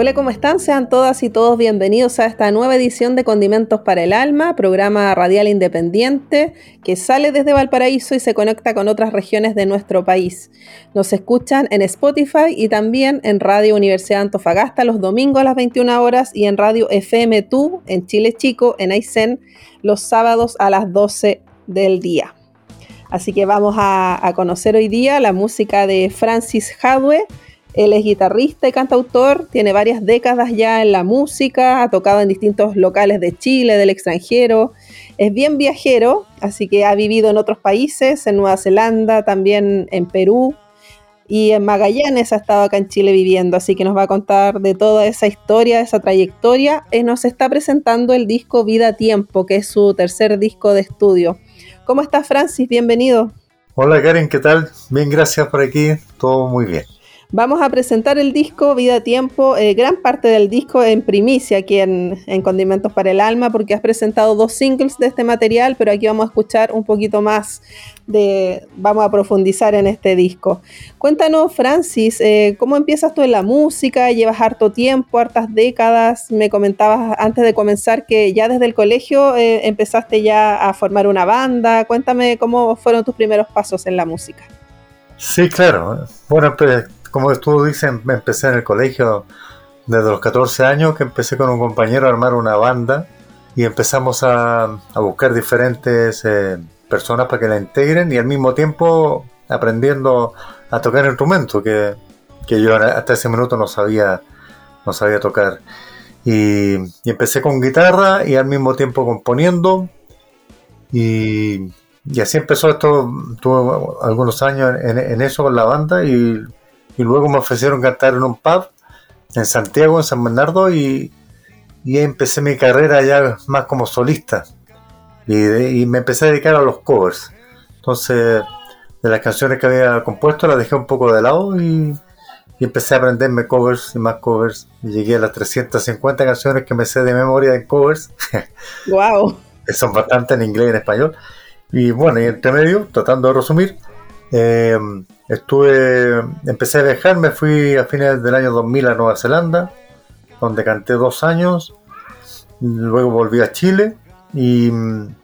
Hola, ¿cómo están? Sean todas y todos bienvenidos a esta nueva edición de Condimentos para el Alma, programa radial independiente que sale desde Valparaíso y se conecta con otras regiones de nuestro país. Nos escuchan en Spotify y también en Radio Universidad Antofagasta los domingos a las 21 horas y en Radio FM Tu en Chile Chico, en Aysén, los sábados a las 12 del día. Así que vamos a, a conocer hoy día la música de Francis Hadwe él es guitarrista y cantautor, tiene varias décadas ya en la música, ha tocado en distintos locales de Chile, del extranjero, es bien viajero, así que ha vivido en otros países, en Nueva Zelanda, también en Perú y en Magallanes ha estado acá en Chile viviendo, así que nos va a contar de toda esa historia, esa trayectoria. y nos está presentando el disco Vida Tiempo, que es su tercer disco de estudio. ¿Cómo estás, Francis? Bienvenido. Hola, Karen, ¿qué tal? Bien, gracias por aquí, todo muy bien. Vamos a presentar el disco Vida Tiempo, eh, gran parte del disco en primicia aquí en, Condimentos para el Alma, porque has presentado dos singles de este material, pero aquí vamos a escuchar un poquito más de, vamos a profundizar en este disco. Cuéntanos, Francis, eh, ¿cómo empiezas tú en la música? ¿Llevas harto tiempo, hartas décadas? Me comentabas antes de comenzar que ya desde el colegio eh, empezaste ya a formar una banda. Cuéntame cómo fueron tus primeros pasos en la música. Sí, claro. Bueno, pues como tú dices, empecé en el colegio desde los 14 años, que empecé con un compañero a armar una banda y empezamos a, buscar diferentes eh, personas para que la integren y al mismo tiempo aprendiendo a tocar instrumentos que, que yo hasta ese minuto no sabía, no sabía tocar. Y, empecé con guitarra y al mismo tiempo componiendo y, así empezó esto, tuve algunos años en, en, eso con la banda y y luego me ofrecieron cantar en un pub en Santiago, en San Bernardo, y, y empecé mi carrera ya más como solista. Y, me empecé a dedicar a los covers. Entonces, de las canciones que había compuesto, las dejé un poco de lado y, empecé a aprenderme covers y más covers. Y llegué a las 350 canciones que me sé de memoria en covers. ¡Wow! que son bastante en inglés y en español. Y bueno, y entre medio, tratando de resumir, eh, estuve, empecé a viajar, me fui a fines del año 2000 a Nueva Zelanda, donde canté dos años, luego volví a Chile y mm,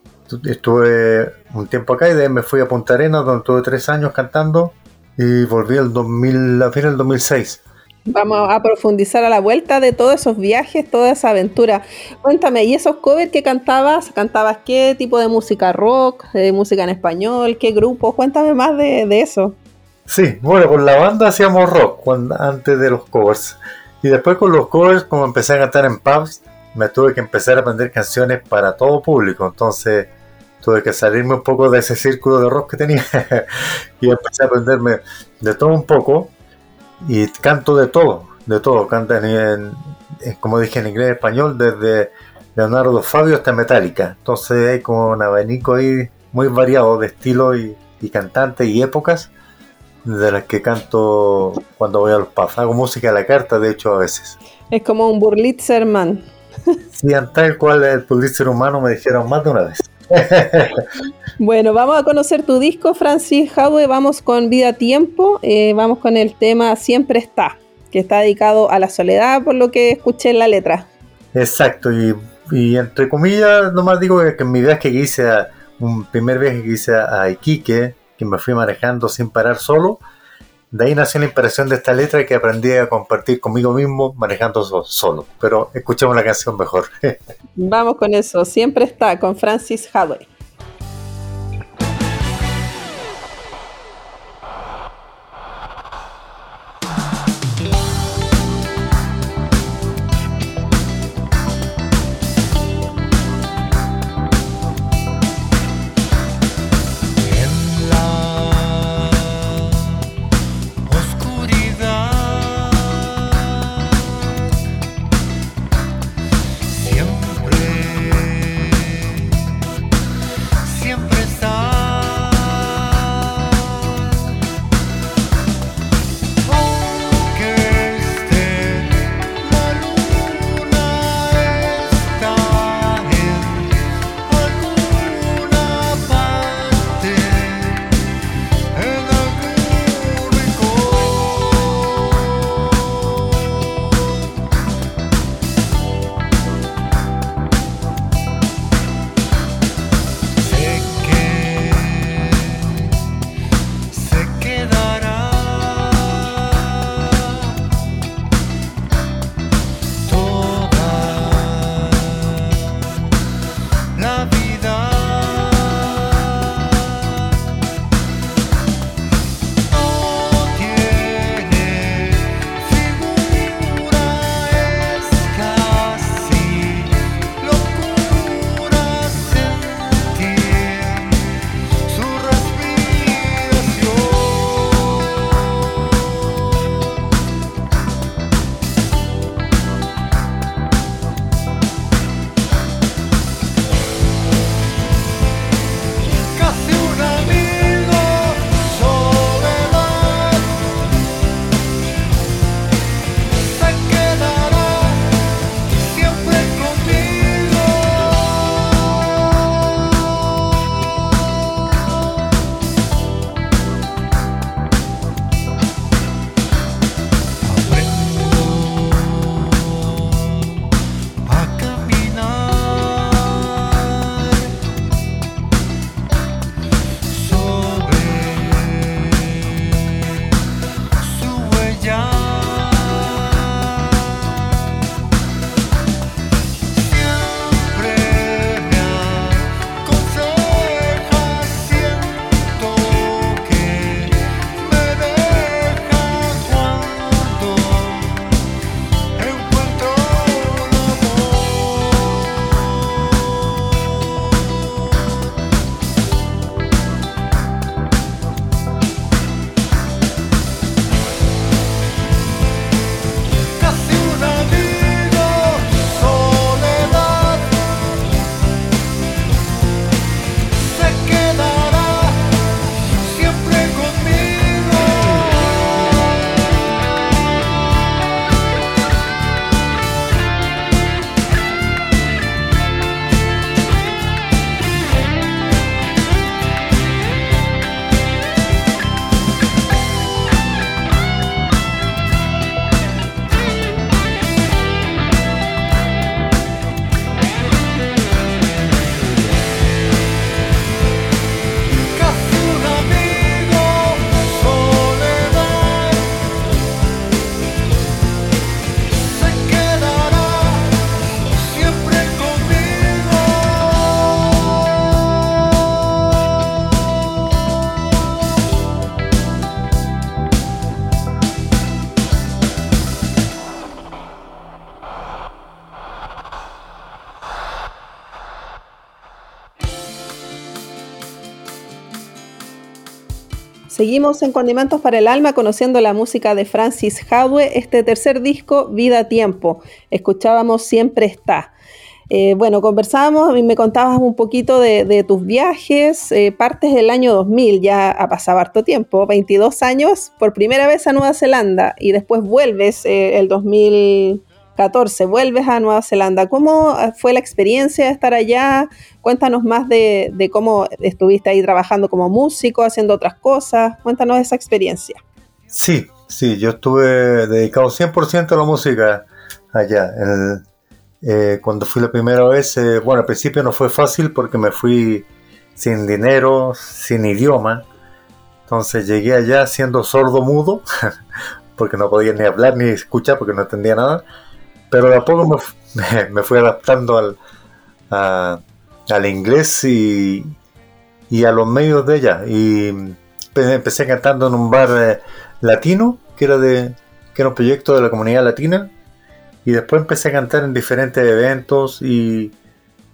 estuve un tiempo acá y de ahí me fui a Punta Arenas, donde tuve tres años cantando y volví el 2000, a fines del 2006. Vamos a profundizar a la vuelta de todos esos viajes, toda esa aventura. Cuéntame, ¿y esos covers que cantabas? ¿Cantabas qué tipo de música rock, de música en español, qué grupo? Cuéntame más de, eso. Sí, bueno, con la banda hacíamos rock antes de los covers. Y después con los covers, como empecé a cantar en pubs, me tuve que empezar a aprender canciones para todo público. Entonces tuve que salirme un poco de ese círculo de rock que tenía y empecé a aprenderme de todo un poco y canto de todo, de todo, canto en, como dije en inglés y español, desde Leonardo Fabio hasta Metallica. Entonces hay como un abanico ahí muy variado de estilo y, y cantantes y épocas de las que canto cuando voy a los pubs. Hago música a la carta, de hecho, a veces. Es como un Burlitzer man. Sí, tal cual el Burlitzer humano me dijeron más de una vez. bueno, vamos a conocer tu disco, Francis Howe. Vamos con Vida Tiempo. Eh, vamos con el tema Siempre está, que está dedicado a la soledad, por lo que escuché en la letra. Exacto, y, entre comillas, nomás digo que en mi viaje que hice, a, un primer viaje que hice a Iquique, que me fui manejando sin parar solo, de ahí nació la inspiración de esta letra que aprendí a compartir conmigo mismo manejando solo. Pero escuchemos la canción mejor. Vamos con eso. Siempre está con Francis Hadley. Seguimos en Condimentos para el Alma conociendo la música de Francis Hadwe, este tercer disco, Vida Tiempo. Escuchábamos Siempre está. Eh, bueno, conversábamos y me contabas un poquito de, tus viajes, eh, partes del año 2000, ya ha pasado harto tiempo, 22 años, por primera vez a Nueva Zelanda y después vuelves eh, el 2000. 14, vuelves a Nueva Zelanda. ¿Cómo eh, fue la experiencia de estar allá? Cuéntanos más de, cómo estuviste ahí trabajando como músico, haciendo otras cosas. Cuéntanos esa experiencia. Sí, sí, yo estuve dedicado 100% a la música allá. Eh, cuando fui la primera vez, eh, bueno, al principio no fue fácil porque me fui sin dinero, sin idioma. Entonces llegué allá siendo sordo mudo, porque no podía ni hablar ni escuchar porque no entendía nada pero de a poco me, fui adaptando al, al inglés y, y, a los medios de ella. Y empecé cantando en un bar eh, latino, que era, de, que era un proyecto de la comunidad latina. Y después empecé a cantar en diferentes eventos y,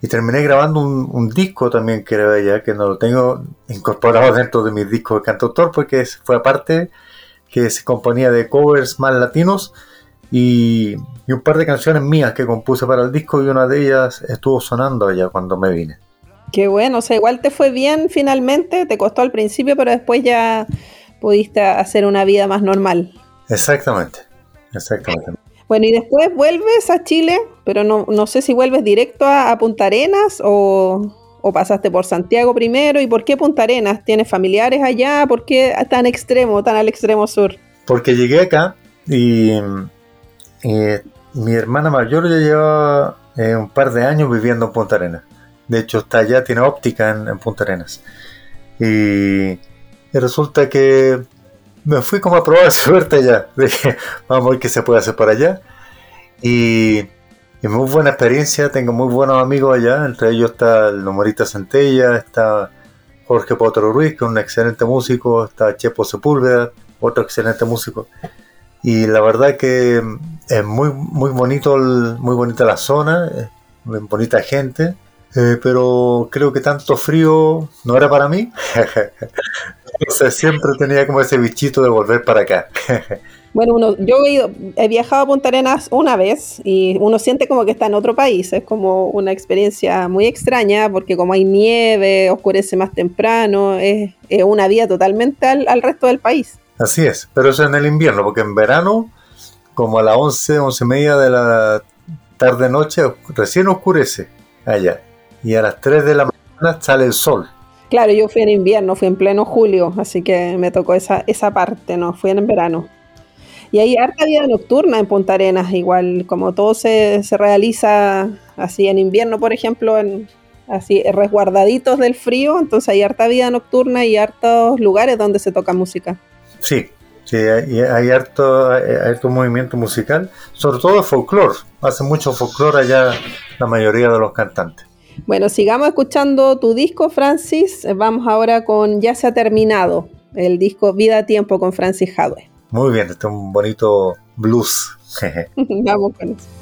y terminé grabando un, disco también que era de ella, que no lo tengo incorporado dentro de mis discos de cantautor, porque fue aparte que se componía de covers más latinos y, un par de canciones mías que compuse para el disco y una de ellas estuvo sonando allá cuando me vine. Qué bueno, o sea, igual te fue bien finalmente, te costó al principio, pero después ya pudiste hacer una vida más normal. Exactamente, exactamente. Bueno, y después vuelves a Chile, pero no, no sé si vuelves directo a, Punta Arenas o, o, pasaste por Santiago primero. ¿Y por qué Punta Arenas? ¿Tienes familiares allá? ¿Por qué tan extremo, tan al extremo sur? Porque llegué acá y mi hermana mayor ya lleva eh, un par de años viviendo en Punta Arenas. De hecho, está allá, tiene óptica en, Punta Arenas. Y, resulta que me fui como a probar suerte allá. Dije, vamos a ver qué se puede hacer por allá. Y, y muy buena experiencia, tengo muy buenos amigos allá, entre ellos está el Nomorita Centella, está Jorge Potro Ruiz, que es un excelente músico, está Chepo Sepúlveda, otro excelente músico. Y la verdad que es muy, muy bonito, muy bonita la zona, muy bonita gente, eh, pero creo que tanto frío no era para mí. Entonces siempre tenía como ese bichito de volver para acá. Bueno, uno, yo he, ido, he viajado a Punta Arenas una vez y uno siente como que está en otro país. Es como una experiencia muy extraña porque como hay nieve, oscurece más temprano, es, una vida totalmente al, al, resto del país. Así es, pero eso en el invierno, porque en verano, como a las 11, 11 y media de la tarde-noche, recién oscurece allá. Y a las 3 de la mañana sale el sol. Claro, yo fui en invierno, fui en pleno julio, así que me tocó esa, esa parte, no, fui en verano. Y hay harta vida nocturna en Punta Arenas, igual como todo se, realiza así en invierno, por ejemplo, en, así resguardaditos del frío, entonces hay harta vida nocturna y hartos lugares donde se toca música. Sí, sí, hay, hay harto, harto movimiento musical, sobre todo folclore, hace mucho folclore allá la mayoría de los cantantes. Bueno, sigamos escuchando tu disco, Francis. Vamos ahora con Ya se ha terminado, el disco Vida a Tiempo con Francis Hadwe. Muy bien, este es un bonito blues. Vamos con eso.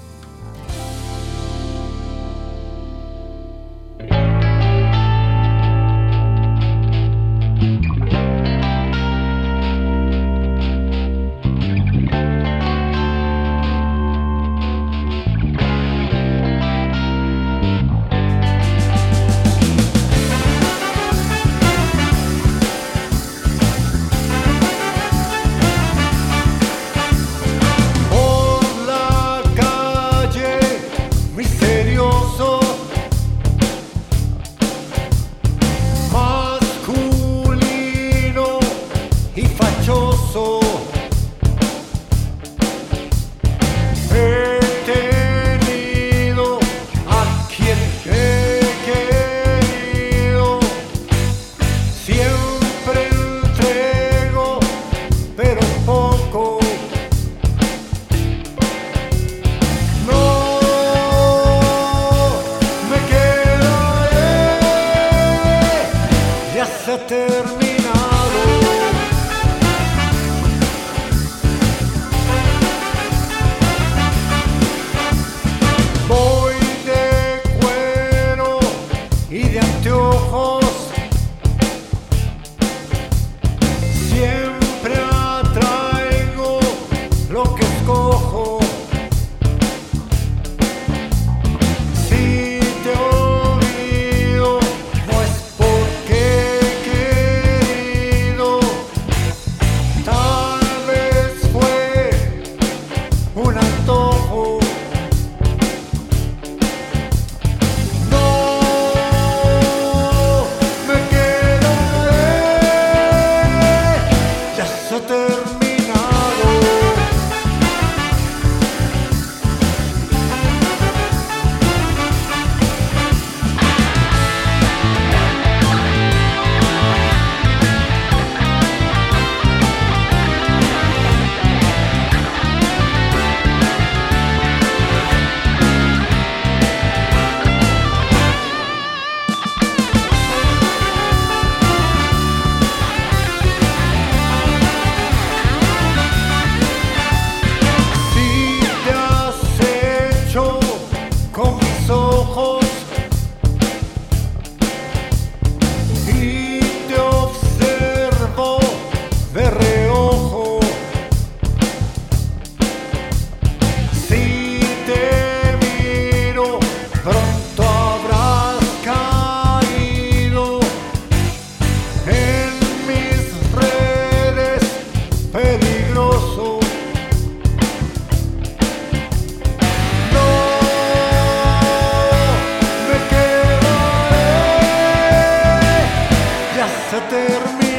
se termina.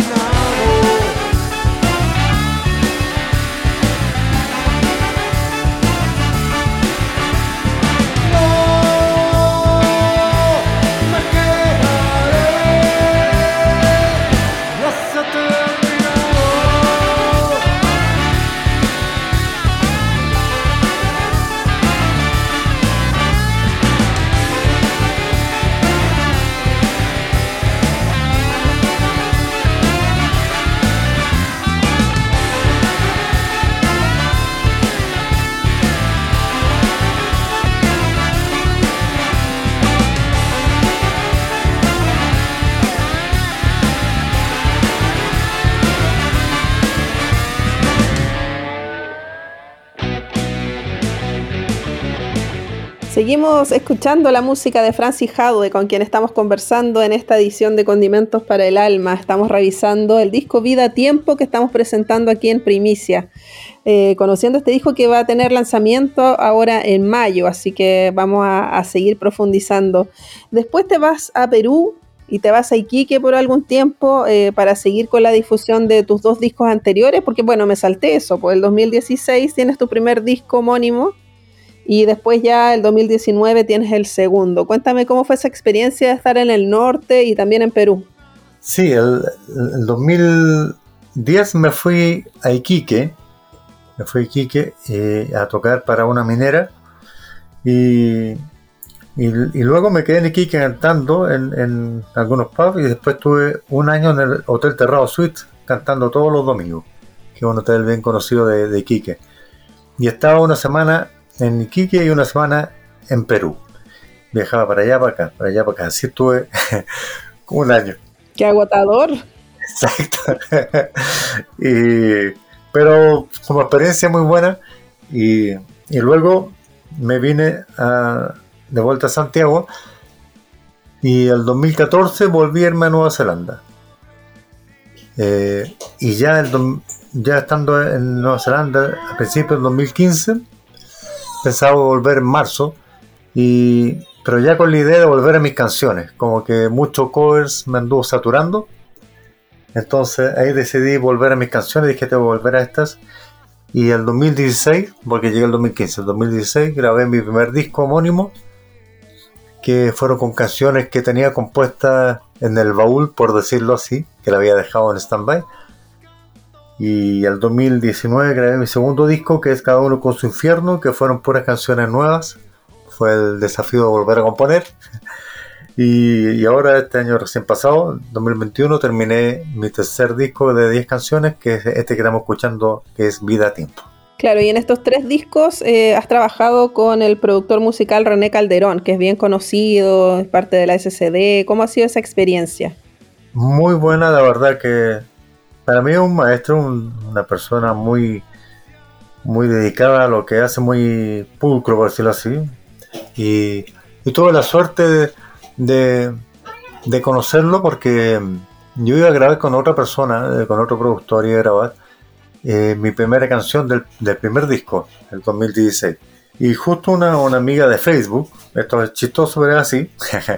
Seguimos escuchando la música de Francis Hadwe, con quien estamos conversando en esta edición de Condimentos para el Alma. Estamos revisando el disco Vida Tiempo que estamos presentando aquí en Primicia. Eh, conociendo este disco que va a tener lanzamiento ahora en mayo, así que vamos a, seguir profundizando. Después te vas a Perú y te vas a Iquique por algún tiempo eh, para seguir con la difusión de tus dos discos anteriores, porque bueno, me salté eso, pues el 2016 tienes tu primer disco homónimo y después ya el 2019 tienes el segundo. Cuéntame cómo fue esa experiencia de estar en el norte y también en Perú. Sí, el, 2010 me fui a Iquique, me fui a Iquique eh, a tocar para una minera y, y, luego me quedé en Iquique cantando en, algunos pubs y después tuve un año en el Hotel Terrado Suite cantando todos los domingos, que es un hotel bien conocido de, de Iquique. Y estaba una semana en Iquique y una semana en Perú. Viajaba para allá, para acá, para allá, para acá. Así estuve un año. ¡Qué agotador! Exacto. pero como experiencia muy buena. Y, luego me vine de vuelta a Santiago. Y el 2014 volví a irme a Nueva Zelanda. Eh, y ya, el, ya estando en Nueva Zelanda, a principios del 2015, pensaba volver en marzo, y, pero ya con la idea de volver a mis canciones, como que muchos covers me anduvo saturando. Entonces ahí decidí volver a mis canciones, dije tengo que volver a estas. Y el 2016, porque llegué el 2015, el 2016 grabé mi primer disco homónimo, que fueron con canciones que tenía compuestas en el baúl, por decirlo así, que la había dejado en stand-by y el 2019 grabé mi segundo disco, que es Cada uno con su infierno, que fueron puras canciones nuevas. Fue el desafío de volver a componer. Y, ahora, este año recién pasado, 2021, terminé mi tercer disco de 10 canciones, que es este que estamos escuchando, que es Vida a Tiempo. Claro, y en estos tres discos eh, has trabajado con el productor musical René Calderón, que es bien conocido, es parte de la SCD. ¿Cómo ha sido esa experiencia? Muy buena, la verdad que para mí es un maestro, una persona muy, muy dedicada a lo que hace, muy pulcro, por decirlo así. Y, tuve la suerte de, conocerlo porque yo iba a grabar con otra persona, eh, con otro productor, y a grabar eh, mi primera canción del, del, primer disco, el 2016. Y justo una, una amiga de Facebook, esto es chistoso, pero así,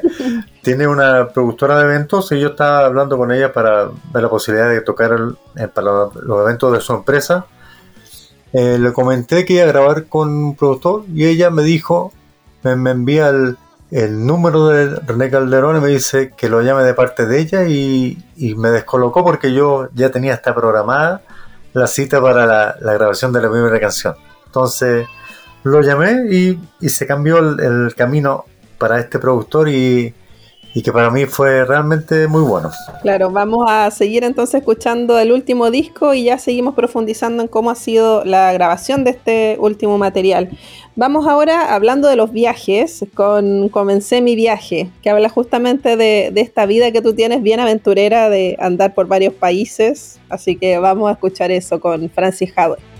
tiene una productora de eventos y yo estaba hablando con ella para ver la posibilidad de tocar para los eventos de su empresa. Eh, le comenté que iba a grabar con un productor y ella me dijo, me, envía el, número de René Calderón y me dice que lo llame de parte de ella y, me descolocó porque yo ya tenía hasta programada la cita para la, la grabación de la primera canción. Entonces lo llamé y, se cambió el, camino para este productor y, que para mí fue realmente muy bueno. Claro, vamos a seguir entonces escuchando el último disco y ya seguimos profundizando en cómo ha sido la grabación de este último material. Vamos ahora hablando de los viajes, con Comencé mi viaje, que habla justamente de, de esta vida que tú tienes bien aventurera de andar por varios países, así que vamos a escuchar eso con Francis Howard.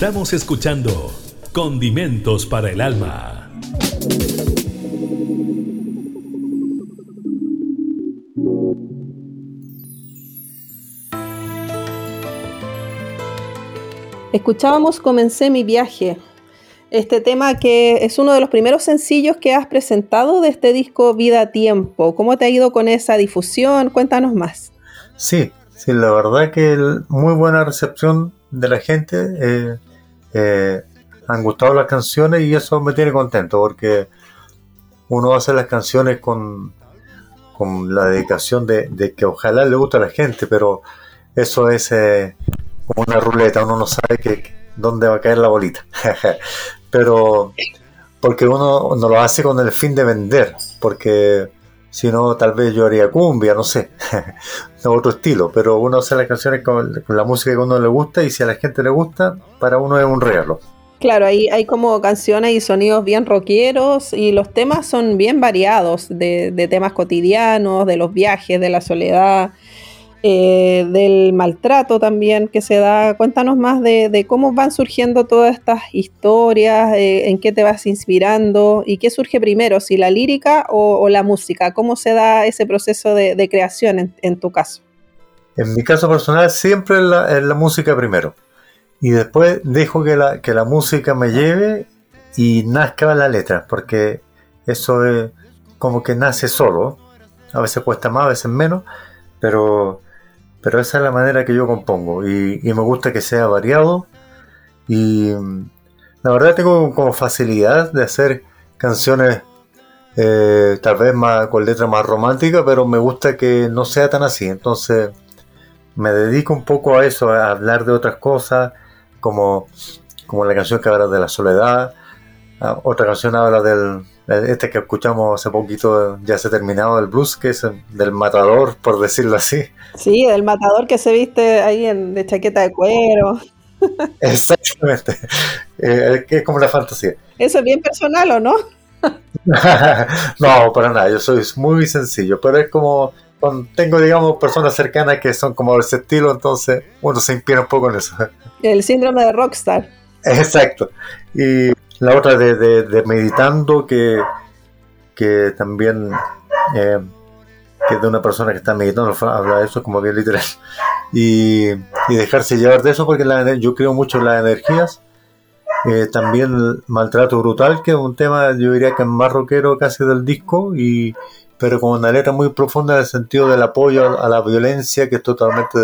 Estamos escuchando Condimentos para el Alma. Escuchábamos Comencé mi viaje, este tema que es uno de los primeros sencillos que has presentado de este disco Vida a Tiempo. ¿Cómo te ha ido con esa difusión? Cuéntanos más. Sí, sí, la verdad que muy buena recepción de la gente. Eh, eh, han gustado las canciones y eso me tiene contento porque uno hace las canciones con, con la dedicación de, que ojalá le guste a la gente, pero eso es eh, como una ruleta, uno no sabe que, dónde va a caer la bolita. pero porque uno no lo hace con el fin de vender, porque si no, tal vez yo haría cumbia, no sé, otro estilo, pero uno hace las canciones con, la música que a uno le gusta y si a la gente le gusta, para uno es un regalo. Claro, hay, hay como canciones y sonidos bien rockeros y los temas son bien variados, de, de temas cotidianos, de los viajes, de la soledad, eh, del maltrato también que se da. Cuéntanos más de, cómo van surgiendo todas estas historias, eh, en qué te vas inspirando y qué surge primero, si la lírica o, la música, cómo se da ese proceso de, creación en, tu caso. En mi caso personal siempre es la, la música primero y después dejo que la, que la música me lleve y nazca la letra, porque eso es como que nace solo, a veces cuesta más, a veces menos, pero pero esa es la manera que yo compongo y, me gusta que sea variado y mm, la verdad tengo como facilidad de hacer canciones eh, tal vez más, con letra más romántica, pero me gusta que no sea tan así. Entonces me dedico un poco a eso, a hablar de otras cosas, como, como la canción que habla de la soledad, Ah, otra canción habla del este que escuchamos hace poquito ya se ha terminado del blues que es del matador por decirlo así sí del matador que se viste ahí en, de chaqueta de cuero exactamente eh, es como la fantasía eso es bien personal o no no para nada yo soy muy sencillo pero es como tengo, digamos, personas cercanas que son como de ese estilo, entonces uno se inspira un poco en eso. El síndrome de rockstar. Exacto. Y la otra de, meditando que, también eh, que es de una persona que está meditando habla de eso como bien literal y, y dejarse llevar de eso porque la, yo creo mucho en las energías eh, también el maltrato brutal que es un tema yo diría que es más rockero casi del disco y pero con una letra muy profunda en el sentido del apoyo a la violencia, que estoy totalmente,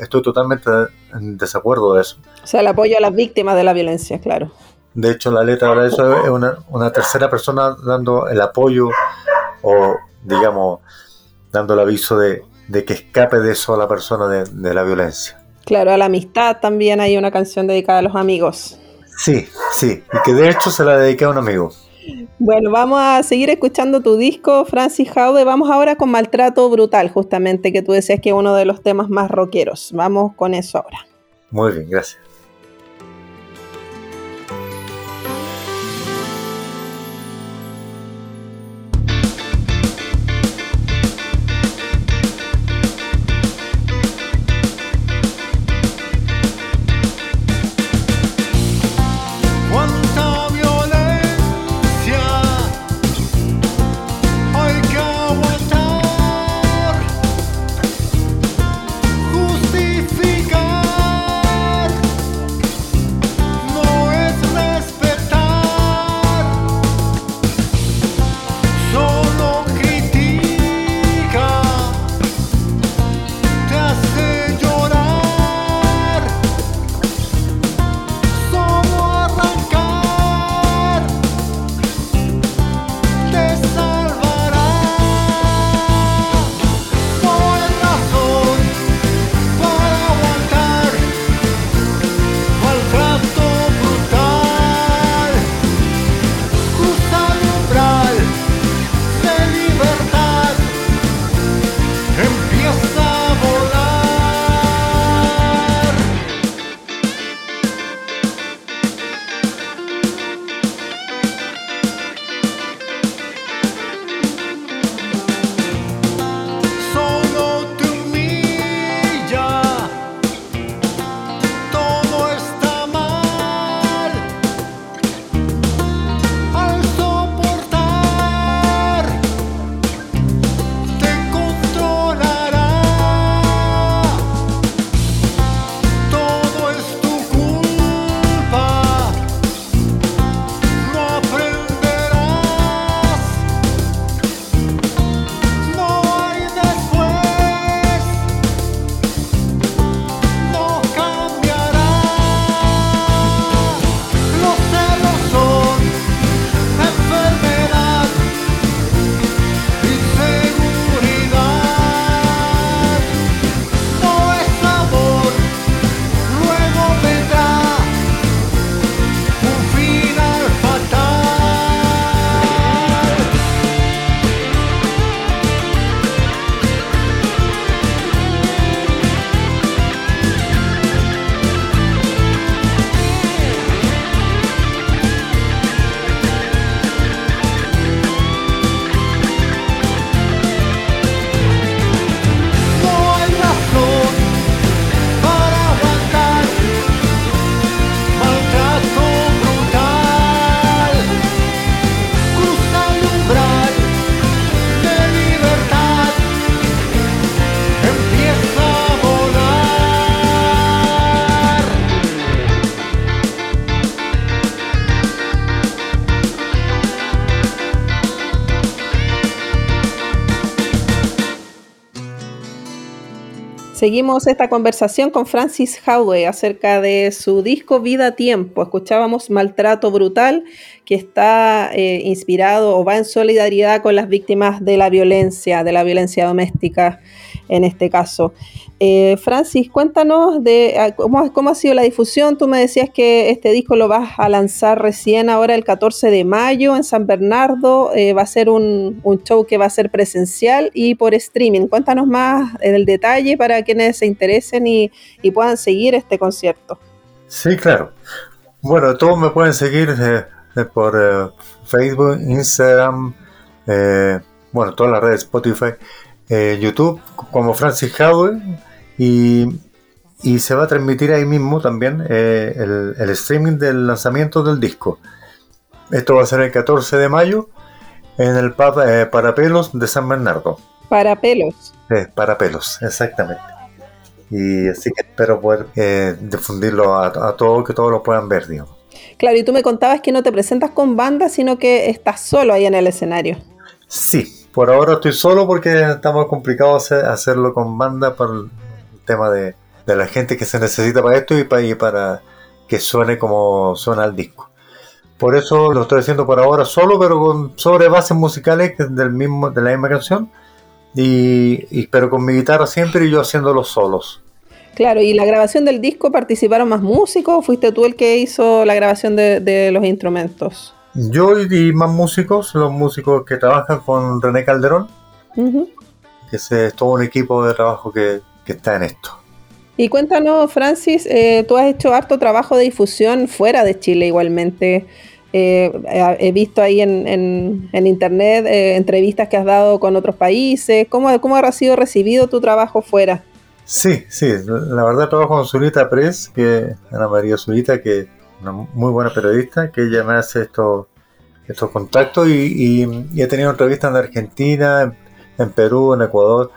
estoy totalmente en desacuerdo de eso. O sea, el apoyo a las víctimas de la violencia, claro. De hecho, la letra habla de eso, es una, una, tercera persona dando el apoyo o, digamos, dando el aviso de, que escape de eso a la persona de, la violencia. Claro, a la amistad también hay una canción dedicada a los amigos. Sí, sí, y que de hecho se la dediqué a un amigo. Bueno, vamos a seguir escuchando tu disco, Francis Jaude. Vamos ahora con Maltrato Brutal, justamente, que tú decías que es uno de los temas más rockeros. Vamos con eso ahora. Muy bien, gracias. Seguimos esta conversación con Francis Howe acerca de su disco Vida Tiempo. Escuchábamos Maltrato Brutal, que está eh, inspirado o va en solidaridad con las víctimas de la violencia, de la violencia doméstica en este caso. Eh, Francis, cuéntanos de ah, cómo, cómo, ha sido la difusión. Tú me decías que este disco lo vas a lanzar recién ahora el 14 de mayo en San Bernardo. Eh, va a ser un, show que va a ser presencial y por streaming. Cuéntanos más del detalle para quienes se interesen y, puedan seguir este concierto. Sí, claro. Bueno, todos me pueden seguir eh, por Facebook, Instagram, bueno, todas las redes, Spotify. YouTube como Francis Howell y, se va a transmitir ahí mismo también eh, el, streaming del lanzamiento del disco. Esto va a ser el 14 de mayo en el pub eh, Parapelos de San Bernardo. Parapelos. para Parapelos, exactamente. Y así que espero poder eh, difundirlo a, a todos, que todos lo puedan ver, digamos. Claro, y tú me contabas que no te presentas con banda, sino que estás solo ahí en el escenario. Sí, por ahora estoy solo porque está muy complicado hacerlo con banda por tema de, la gente que se necesita para esto y para, que suene como suena el disco. Por eso lo estoy haciendo por ahora solo, pero con sobre bases musicales del mismo, de la misma canción. Y, pero con mi guitarra siempre y yo haciendo los solos. Claro, ¿y la grabación del disco participaron más músicos o fuiste tú el que hizo la grabación de, los instrumentos? Yo y más músicos, los músicos que trabajan con René Calderón, que es todo un equipo de trabajo que, está en esto. Y cuéntanos, Francis, eh, tú has hecho harto trabajo de difusión fuera de Chile igualmente. Eh, he visto ahí en, internet eh, entrevistas que has dado con otros países. ¿Cómo, ¿Cómo ha sido recibido tu trabajo fuera? Sí, sí, la verdad trabajo con Zurita Press, que Ana María Zurita, que una muy buena periodista, que ella me hace estos, estos contactos y, he tenido entrevistas en Argentina, en Perú, en Ecuador.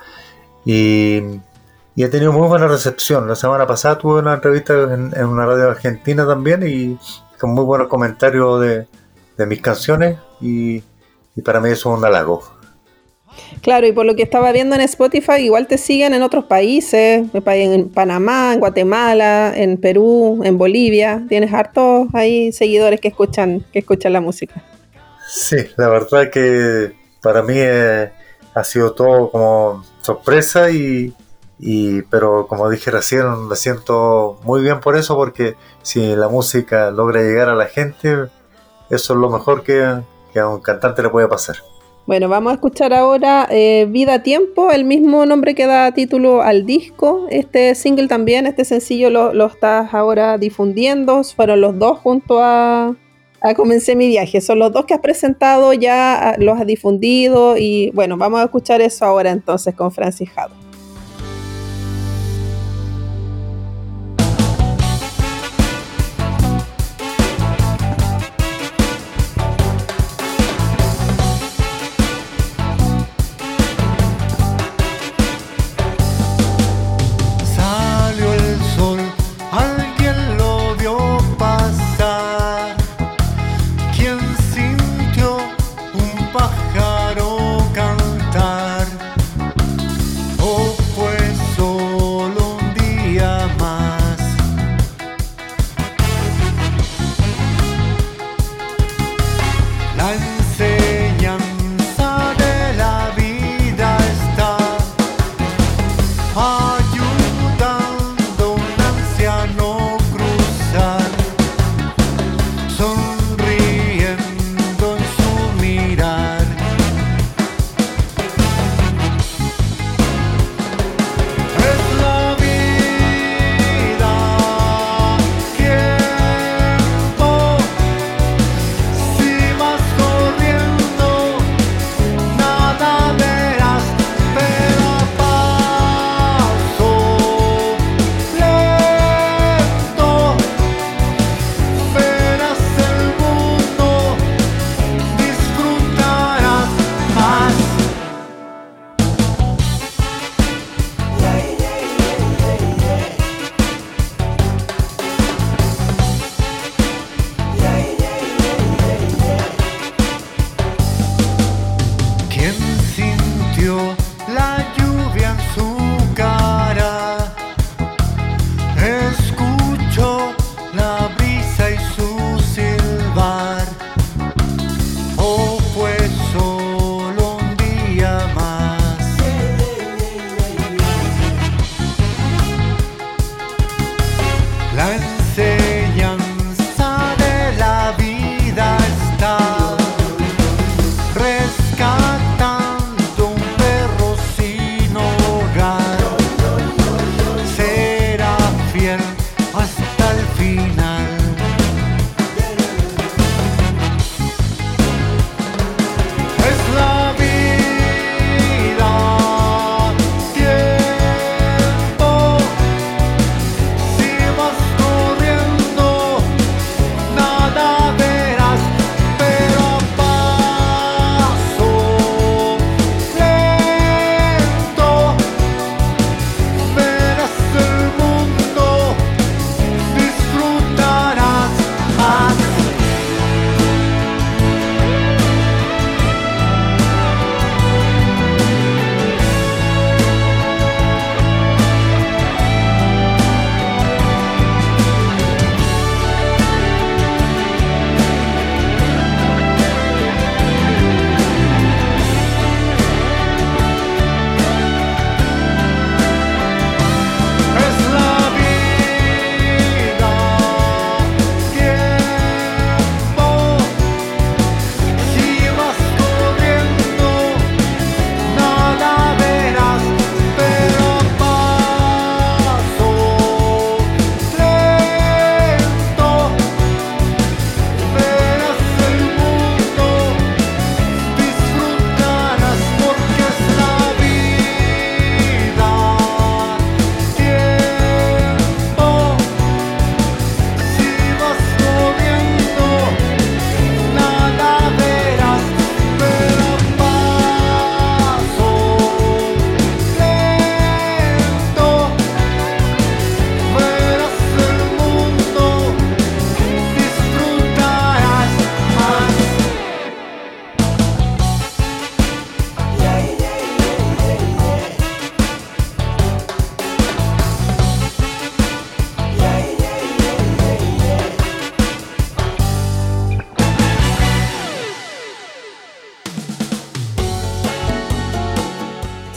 Y ha tenido muy buena recepción. La semana pasada tuve una entrevista en, una radio argentina también y con muy buenos comentarios de, mis canciones y, para mí eso es un halago. Claro, y por lo que estaba viendo en Spotify, igual te siguen en otros países, en Panamá, en Guatemala, en Perú, en Bolivia. Tienes hartos seguidores que escuchan, que escuchan la música. Sí, la verdad que para mí eh, ha sido todo como sorpresa y, pero como dije recién, me siento muy bien por eso, porque si la música logra llegar a la gente, eso es lo mejor que, a un cantante le puede pasar. Bueno, vamos a escuchar ahora eh, Vida Tiempo, el mismo nombre que da título al disco. Este single también, este sencillo lo, lo estás ahora difundiendo. Fueron los dos junto a, a Comencé mi viaje. Son los dos que has presentado, ya ah, los has difundido. Y bueno, vamos a escuchar eso ahora entonces con Francis Jado.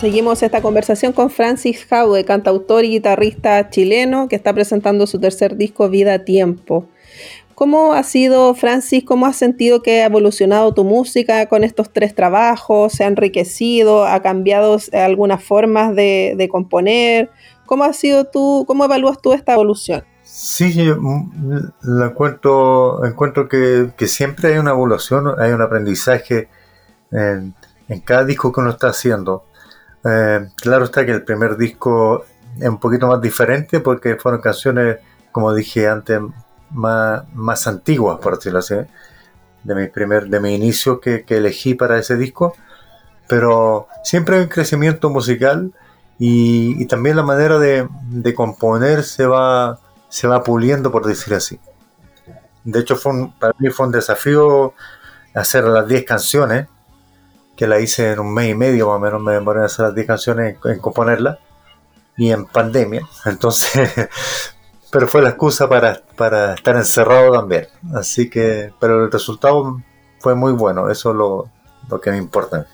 Seguimos esta conversación con Francis Howe, cantautor y guitarrista chileno que está presentando su tercer disco Vida a Tiempo. ¿Cómo ha sido, Francis, cómo has sentido que ha evolucionado tu música con estos tres trabajos? ¿Se ha enriquecido? ¿Ha cambiado algunas formas de, componer? ¿Cómo ha sido tú, cómo evalúas tú esta evolución? Sí, mm, encuentro, encuentro que, siempre hay una evolución, hay un aprendizaje en, cada disco que uno está haciendo. Eh, claro está que el primer disco es un poquito más diferente porque fueron canciones, como dije antes, más, más antiguas, por decirlo así, de mi primer, de mi inicio que, elegí para ese disco. Pero siempre hay un crecimiento musical y, también la manera de, componer se va, se va puliendo, por decir así. De hecho, fue para mí fue un desafío hacer las 10 canciones, que la hice en un mes y medio más o menos, me demoré en hacer las 10 canciones en, en componerla, y en pandemia. Entonces pero fue la excusa para, para estar encerrado también. Así que, pero el resultado fue muy bueno, eso es lo, lo que me importa.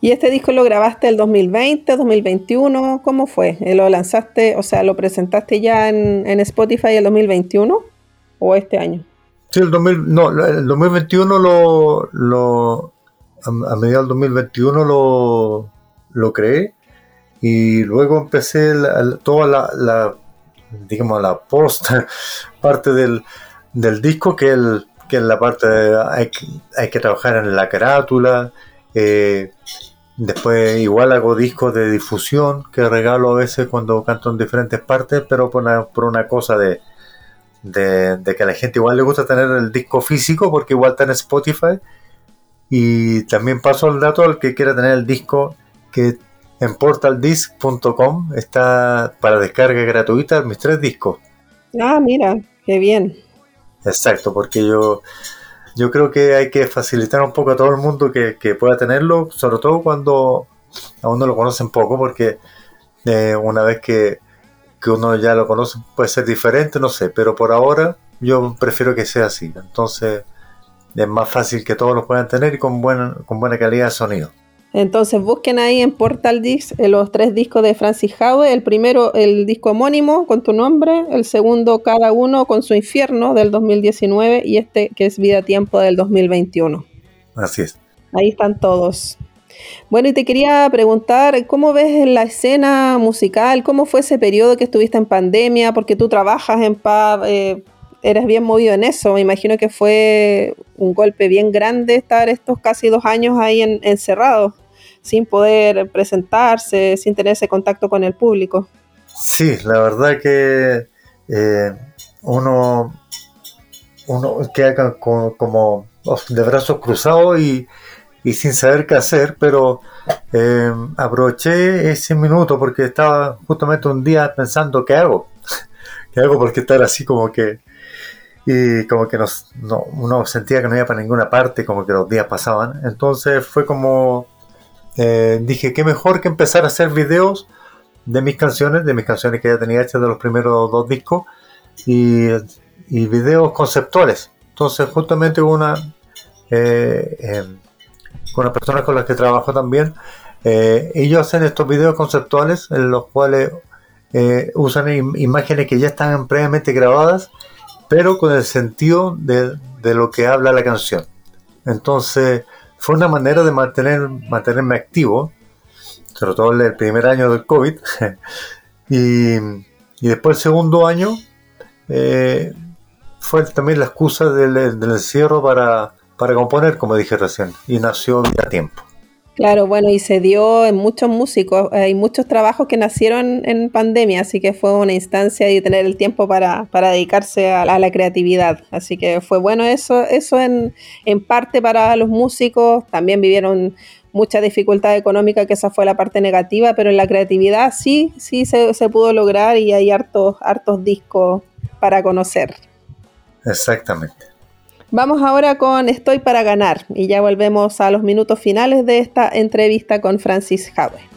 ¿Y este disco lo grabaste el 2020, 2021? ¿Cómo fue? ¿Lo lanzaste, o sea, lo presentaste ya en, en Spotify el 2021 o este año? Sí, el, 2000, no, el 2021 lo, lo a, mediados del 2021 lo, lo creé y luego empecé toda la digamos, la post parte del, disco, que, el, que la parte de, hay, hay que trabajar en la carátula. Eh, después igual hago discos de difusión que regalo a veces cuando canto en diferentes partes, pero por una, por una cosa de, de, que a la gente igual le gusta tener el disco físico porque igual está en Spotify. Y también paso el dato al que quiera tener el disco que en portaldisc.com está para descarga gratuita mis tres discos. Ah, mira, qué bien. Exacto, porque yo, yo creo que hay que facilitar un poco a todo el mundo que, pueda tenerlo, sobre todo cuando aún no lo conocen poco, porque eh, una vez que, uno ya lo conoce puede ser diferente, no sé, pero por ahora yo prefiero que sea así. Entonces es más fácil que todos lo puedan tener y con buena, con buena calidad de sonido. Entonces busquen ahí en Portal Disc eh, los tres discos de Francis Howe. El primero, el disco homónimo con tu nombre. El segundo, cada uno con su infierno del 2019. Y este que es Vida Tiempo del 2021. Así es. Ahí están todos. Bueno, y te quería preguntar, ¿cómo ves la escena musical? ¿Cómo fue ese periodo que estuviste en pandemia? Porque tú trabajas en pub, eh, eres bien movido en eso. Me imagino que fue un golpe bien grande estar estos casi dos años ahí encerrados sin poder presentarse, sin tener ese contacto con el público. Sí, la verdad que eh, uno, uno queda como, de brazos cruzados y, sin saber qué hacer, pero eh, aproveché ese minuto porque estaba justamente un día pensando qué hago, qué hago porque estar así como que y como que nos, no, uno sentía que no iba para ninguna parte, como que los días pasaban, entonces fue como eh, dije, qué mejor que empezar a hacer videos de mis canciones, de mis canciones que ya tenía hechas de los primeros dos discos, y, videos conceptuales. Entonces, justamente una, eh, em, con las personas con las que trabajo también, eh, ellos hacen estos videos conceptuales en los cuales usan imágenes que ya están previamente grabadas, pero con el sentido de, de lo que habla la canción. Entonces, fue una manera de mantener, mantenerme activo, sobre todo el primer año del COVID. y, después el segundo año eh, fue también la excusa del, encierro para, para componer, como dije recién, y nació a tiempo. Claro, bueno, y se dio en muchos músicos, hay muchos trabajos que nacieron en pandemia, así que fue una instancia de tener el tiempo para, dedicarse a la, creatividad. Así que fue bueno eso, eso en, parte para los músicos, también vivieron mucha dificultad económica, que esa fue la parte negativa, pero en la creatividad sí, sí se, se pudo lograr y hay hartos, hartos discos para conocer. Exactamente. Vamos ahora con Estoy para ganar y ya volvemos a los minutos finales de esta entrevista con Francis Howe.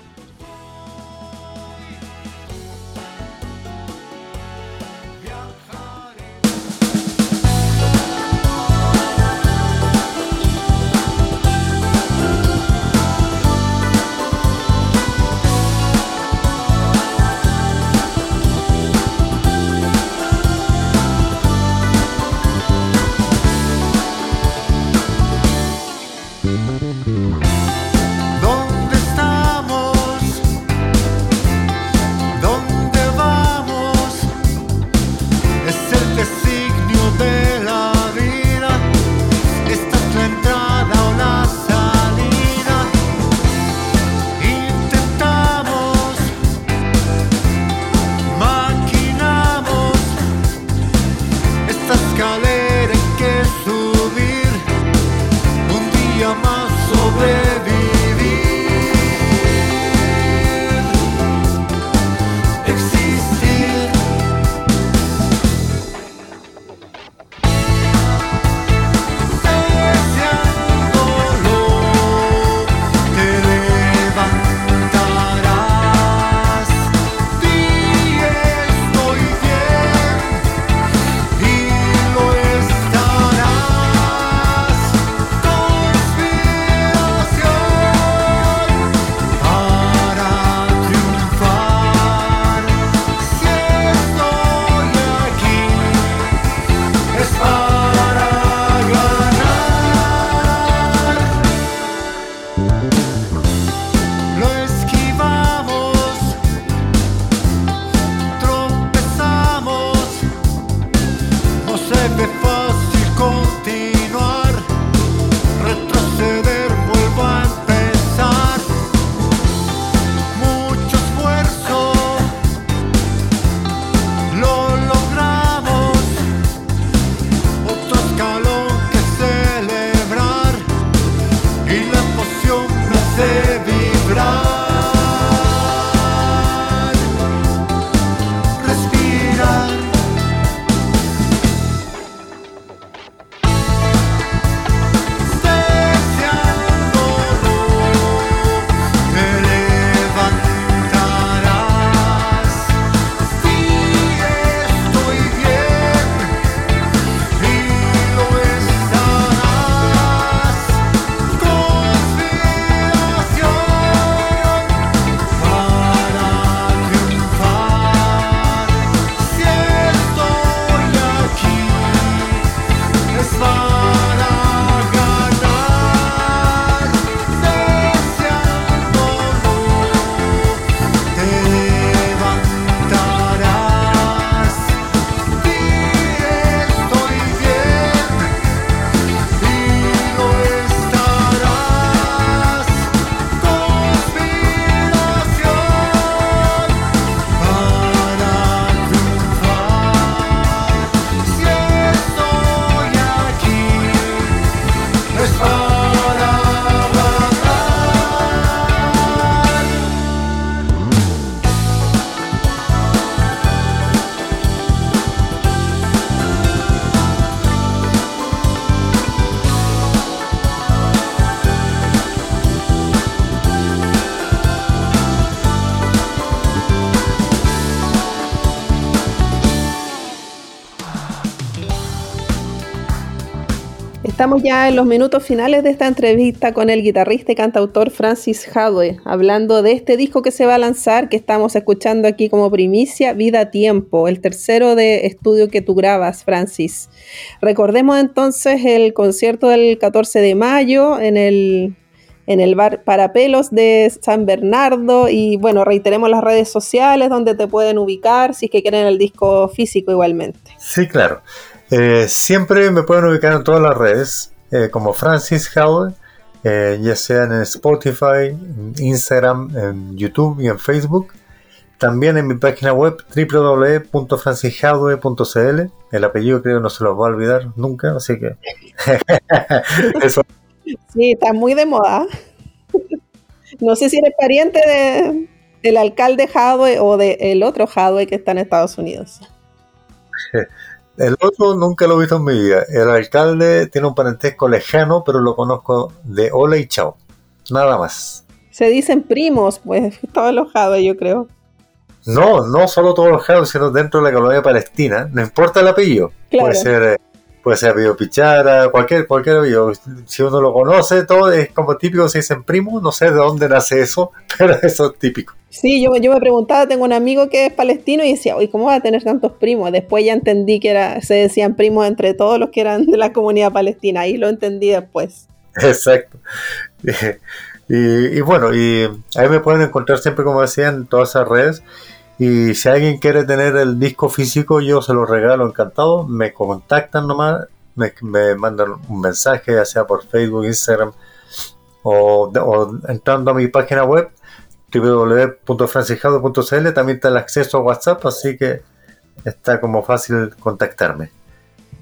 Estamos ya en los minutos finales de esta entrevista con el guitarrista y cantautor Francis Hadwe, hablando de este disco que se va a lanzar, que estamos escuchando aquí como primicia, Vida Tiempo, el tercero de estudio que tú grabas, Francis. Recordemos entonces el concierto del 14 de mayo en el, en el bar Parapelos de San Bernardo y bueno, reiteremos las redes sociales donde te pueden ubicar si es que quieren el disco físico igualmente. Sí, claro. Eh, siempre me pueden ubicar en todas las redes, eh, como Francis Howell, eh, ya sea en Spotify, en Instagram, en YouTube y en Facebook. También en mi página web www.francishowell.cl. El apellido creo que no se los va a olvidar nunca, así que Sí, está muy de moda. No sé si eres pariente de, del alcalde Hadwe o del otro Hadwe que está en Estados Unidos. El otro nunca lo he visto en mi vida. El alcalde tiene un parentesco lejano, pero lo conozco de hola y chao. Nada más. Se dicen primos, pues, todos los yo creo. No, no solo todos los sino dentro de la colonia palestina. No importa el apellido. Puede ser eh, puede ser apellido Pichara, cualquier, cualquier apellido. Si uno lo conoce, todo es como típico, se dicen primo, no sé de dónde nace eso, pero eso es típico. Sí, yo, yo me preguntaba, tengo un amigo que es palestino y decía, oye, ¿cómo va a tener tantos primos? Después ya entendí que era, se decían primos entre todos los que eran de la comunidad palestina, ahí lo entendí después. Exacto. Y, bueno, y ahí me pueden encontrar siempre, como decía, en todas esas redes. Y si alguien quiere tener el disco físico, yo se lo regalo encantado. Me contactan nomás, me, mandan un mensaje, ya sea por Facebook, Instagram o, entrando a mi página web www.franciscado.cl. También está el acceso a WhatsApp, así que está como fácil contactarme.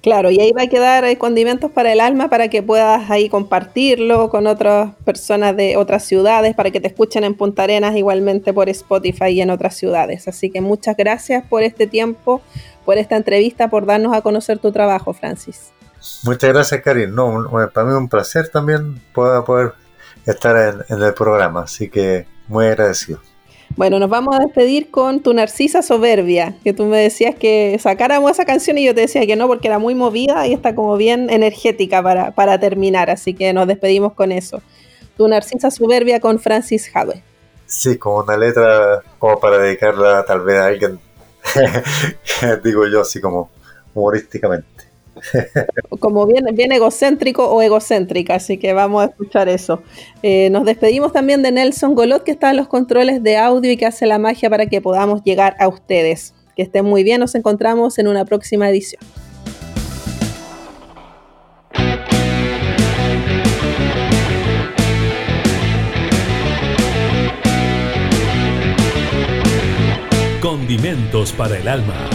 Claro, y ahí va a quedar condimentos para el alma para que puedas ahí compartirlo con otras personas de otras ciudades, para que te escuchen en Punta Arenas igualmente por Spotify y en otras ciudades. Así que muchas gracias por este tiempo, por esta entrevista, por darnos a conocer tu trabajo, Francis. Muchas gracias, Karin. No, para mí es un placer también poder, poder estar en el programa, así que muy agradecido. Bueno, nos vamos a despedir con tu Narcisa Soberbia, que tú me decías que sacáramos esa canción y yo te decía que no, porque era muy movida y está como bien energética para, para terminar, así que nos despedimos con eso. Tu Narcisa Soberbia con Francis Have. Sí, como una letra como para dedicarla tal vez a alguien, digo yo así como humorísticamente. Como bien, bien egocéntrico o egocéntrica, así que vamos a escuchar eso. Eh, nos despedimos también de Nelson Golot, que está en los controles de audio y que hace la magia para que podamos llegar a ustedes. Que estén muy bien, nos encontramos en una próxima edición. Condimentos para el alma.